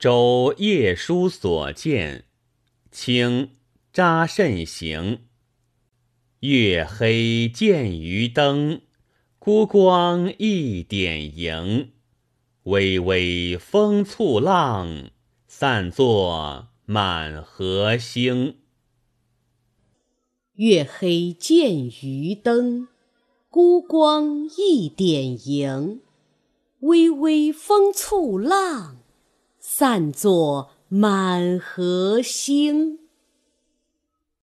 周夜书所见，清查慎行。月黑见渔灯，孤光一点萤。微微风簇浪，散作满河星。月黑见渔灯，孤光一点萤。微微风簇浪，散作满河星。